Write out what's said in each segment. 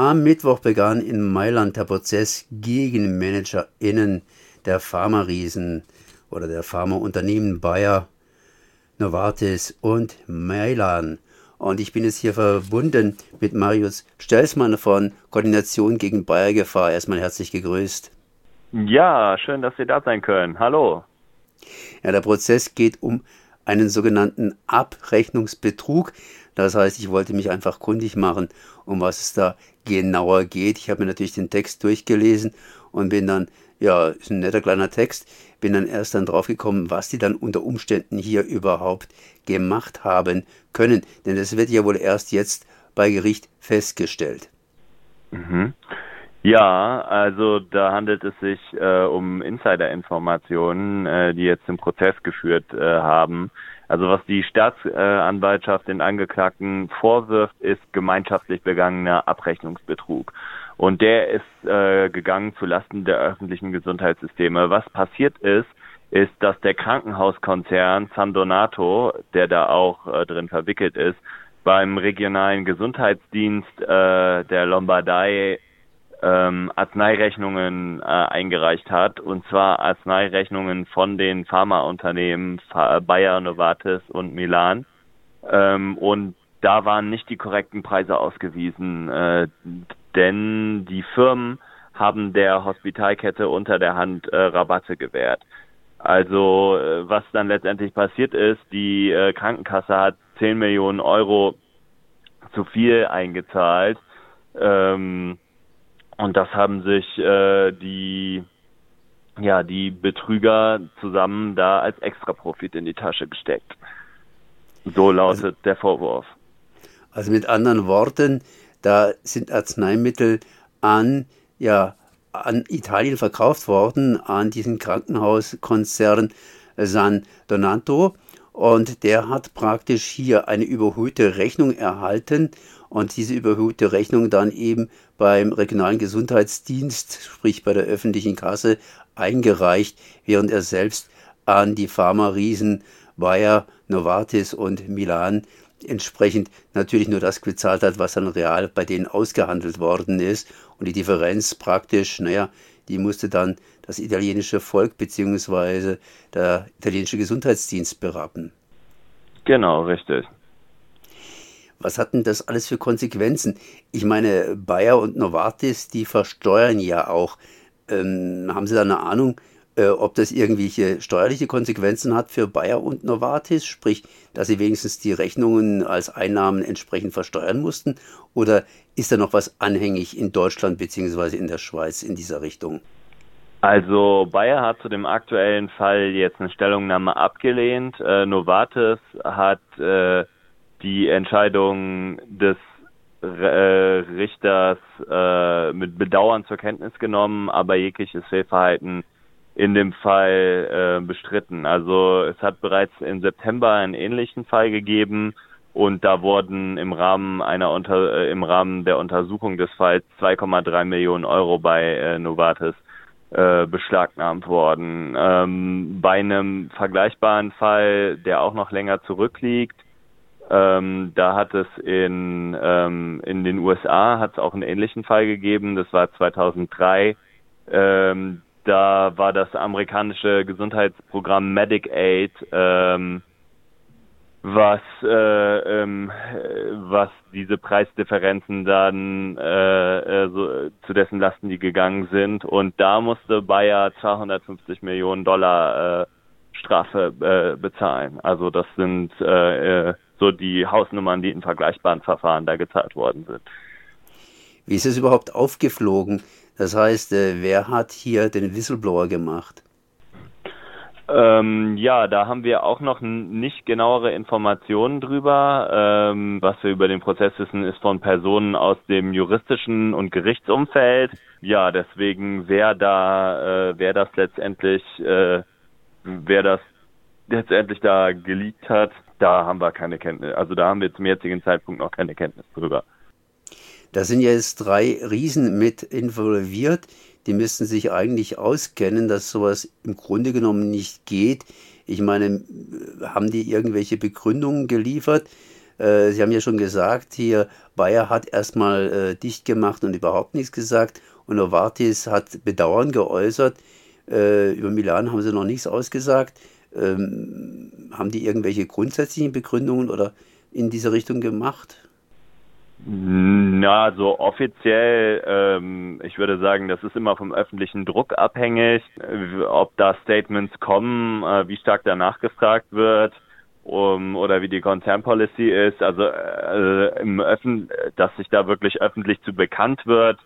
Am Mittwoch begann in Mailand der Prozess gegen ManagerInnen der Pharma-Riesen oder der Pharmaunternehmen Bayer, Novartis und Mailand. Und ich bin jetzt hier verbunden mit Marius Stelzmann von Koordination gegen Bayer-Gefahr. Erstmal herzlich gegrüßt. Ja, schön, dass Sie da sein können. Hallo. Ja, der Prozess geht um einen sogenannten Abrechnungsbetrug. Das heißt, ich wollte mich einfach kundig machen, um was es da genauer geht. Ich habe mir natürlich den Text durchgelesen und bin dann, ja, ist ein netter kleiner Text, bin dann erst dann draufgekommen, was die dann unter Umständen hier überhaupt gemacht haben können. Denn das wird ja wohl erst jetzt bei Gericht festgestellt. Mhm. Ja, also da handelt es sich äh, um Insider-Informationen, äh, die jetzt im Prozess geführt äh, haben. Also was die Staatsanwaltschaft den Angeklagten vorwirft, ist gemeinschaftlich begangener Abrechnungsbetrug. Und der ist äh, gegangen zu Lasten der öffentlichen Gesundheitssysteme. Was passiert ist, ist, dass der Krankenhauskonzern San Donato, der da auch äh, drin verwickelt ist, beim regionalen Gesundheitsdienst äh, der Lombardei ähm, Arzneirechnungen äh, eingereicht hat, und zwar Arzneirechnungen von den Pharmaunternehmen Bayer, Novartis und Milan. Ähm, und da waren nicht die korrekten Preise ausgewiesen, äh, denn die Firmen haben der Hospitalkette unter der Hand äh, Rabatte gewährt. Also äh, was dann letztendlich passiert ist, die äh, Krankenkasse hat 10 Millionen Euro zu viel eingezahlt. Ähm, und das haben sich äh, die ja die Betrüger zusammen da als Extraprofit in die Tasche gesteckt. So lautet also, der Vorwurf. Also mit anderen Worten, da sind Arzneimittel an ja an Italien verkauft worden an diesen Krankenhauskonzern San Donato und der hat praktisch hier eine überhöhte Rechnung erhalten und diese überhöhte Rechnung dann eben beim regionalen Gesundheitsdienst, sprich bei der öffentlichen Kasse, eingereicht, während er selbst an die Pharma-Riesen Bayer, Novartis und Milan entsprechend natürlich nur das gezahlt hat, was dann real bei denen ausgehandelt worden ist. Und die Differenz praktisch, naja, die musste dann das italienische Volk bzw. der italienische Gesundheitsdienst berappen. Genau, richtig. Was hat denn das alles für Konsequenzen? Ich meine, Bayer und Novartis, die versteuern ja auch. Ähm, haben Sie da eine Ahnung, äh, ob das irgendwelche steuerliche Konsequenzen hat für Bayer und Novartis? Sprich, dass sie wenigstens die Rechnungen als Einnahmen entsprechend versteuern mussten? Oder ist da noch was anhängig in Deutschland bzw. in der Schweiz in dieser Richtung? Also Bayer hat zu dem aktuellen Fall jetzt eine Stellungnahme abgelehnt. Äh, Novartis hat äh, die Entscheidung des äh, Richters äh, mit Bedauern zur Kenntnis genommen, aber jegliches Fehlverhalten in dem Fall äh, bestritten. Also es hat bereits im September einen ähnlichen Fall gegeben und da wurden im Rahmen einer unter äh, im Rahmen der Untersuchung des Falls 2,3 Millionen Euro bei äh, Novartis äh, beschlagnahmt worden. Ähm, bei einem vergleichbaren Fall, der auch noch länger zurückliegt, ähm, da hat es in, ähm, in den USA hat es auch einen ähnlichen Fall gegeben. Das war 2003. Ähm, da war das amerikanische Gesundheitsprogramm Medicaid, ähm, was äh, ähm, was diese Preisdifferenzen dann äh, äh, so, zu dessen Lasten die gegangen sind und da musste Bayer 250 Millionen Dollar äh, Strafe äh, bezahlen. Also das sind äh, äh so die Hausnummern, die in vergleichbaren Verfahren da gezahlt worden sind. Wie ist es überhaupt aufgeflogen? Das heißt, äh, wer hat hier den Whistleblower gemacht? Ähm, ja, da haben wir auch noch nicht genauere Informationen drüber. Ähm, was wir über den Prozess wissen, ist von Personen aus dem juristischen und Gerichtsumfeld. Ja, deswegen, wer da, äh, wer das letztendlich, äh, wer das letztendlich da geleakt hat, da haben wir keine Kenntnis. Also da haben wir zum jetzigen Zeitpunkt noch keine Kenntnis drüber. Da sind jetzt drei Riesen mit involviert. Die müssten sich eigentlich auskennen, dass sowas im Grunde genommen nicht geht. Ich meine, haben die irgendwelche Begründungen geliefert, Äh, Sie haben ja schon gesagt, hier Bayer hat erstmal äh, dicht gemacht und überhaupt nichts gesagt und Novartis hat Bedauern geäußert. Äh, über Milan haben sie noch nichts ausgesagt. Ähm, haben die irgendwelche grundsätzlichen Begründungen oder in diese Richtung gemacht? Na, so offiziell, ähm, ich würde sagen, das ist immer vom öffentlichen Druck abhängig, ob da Statements kommen, äh, wie stark danach gefragt wird um, oder wie die Konzernpolicy ist. Also äh, im Öffn dass sich da wirklich öffentlich zu bekannt wird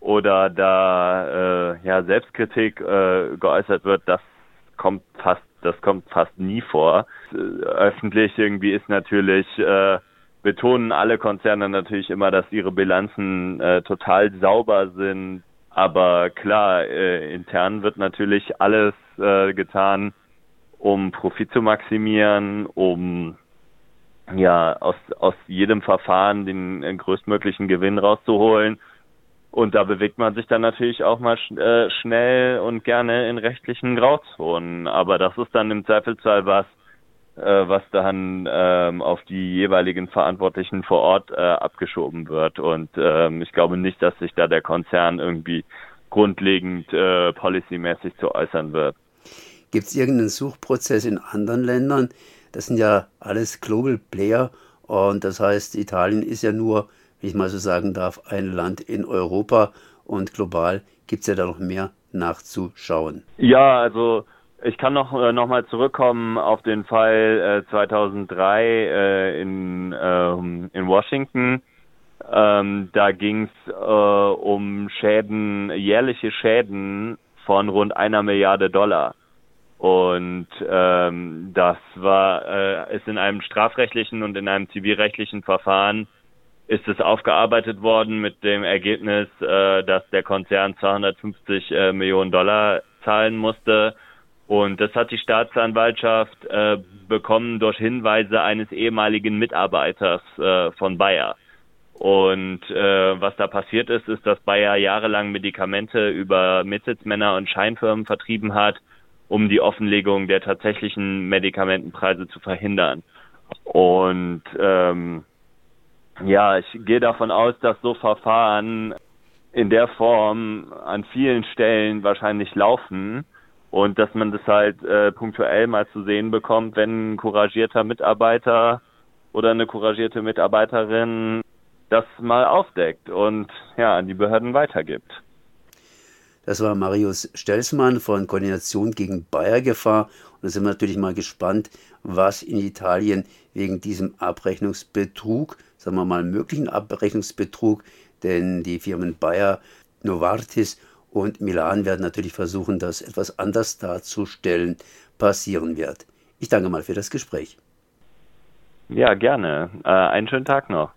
oder da äh, ja Selbstkritik äh, geäußert wird, das kommt fast, das kommt fast nie vor. Äh, öffentlich irgendwie ist natürlich äh, betonen alle Konzerne natürlich immer, dass ihre Bilanzen äh, total sauber sind. Aber klar, äh, intern wird natürlich alles äh, getan, um Profit zu maximieren, um ja aus, aus jedem Verfahren den äh, größtmöglichen Gewinn rauszuholen. Und da bewegt man sich dann natürlich auch mal sch äh, schnell und gerne in rechtlichen Grauzonen. Aber das ist dann im Zweifelsfall was, was dann ähm, auf die jeweiligen Verantwortlichen vor Ort äh, abgeschoben wird. Und ähm, ich glaube nicht, dass sich da der Konzern irgendwie grundlegend äh, policymäßig zu äußern wird. Gibt es irgendeinen Suchprozess in anderen Ländern? Das sind ja alles Global Player und das heißt, Italien ist ja nur, wenn ich mal so sagen darf, ein Land in Europa und global gibt es ja da noch mehr nachzuschauen. Ja, also ich kann noch, äh, noch mal zurückkommen auf den Fall äh, 2003 äh, in, äh, in Washington. Ähm, da ging es äh, um Schäden, jährliche Schäden von rund einer Milliarde Dollar. Und ähm, das war äh, ist in einem strafrechtlichen und in einem zivilrechtlichen Verfahren ist es aufgearbeitet worden mit dem Ergebnis, äh, dass der Konzern 250 äh, Millionen Dollar zahlen musste und das hat die Staatsanwaltschaft äh, bekommen durch Hinweise eines ehemaligen Mitarbeiters äh, von Bayer. Und äh, was da passiert ist, ist, dass Bayer jahrelang Medikamente über Mitsitzmänner und Scheinfirmen vertrieben hat, um die Offenlegung der tatsächlichen Medikamentenpreise zu verhindern. Und ähm, ja, ich gehe davon aus, dass so Verfahren in der Form an vielen Stellen wahrscheinlich laufen und dass man das halt äh, punktuell mal zu sehen bekommt, wenn ein couragierter Mitarbeiter oder eine couragierte Mitarbeiterin das mal aufdeckt und ja an die Behörden weitergibt. Das war Marius Stelzmann von Koordination gegen Bayergefahr. Und da sind wir natürlich mal gespannt, was in Italien wegen diesem Abrechnungsbetrug, sagen wir mal möglichen Abrechnungsbetrug, denn die Firmen Bayer, Novartis und Milan werden natürlich versuchen, das etwas anders darzustellen, passieren wird. Ich danke mal für das Gespräch. Ja, gerne. Äh, einen schönen Tag noch.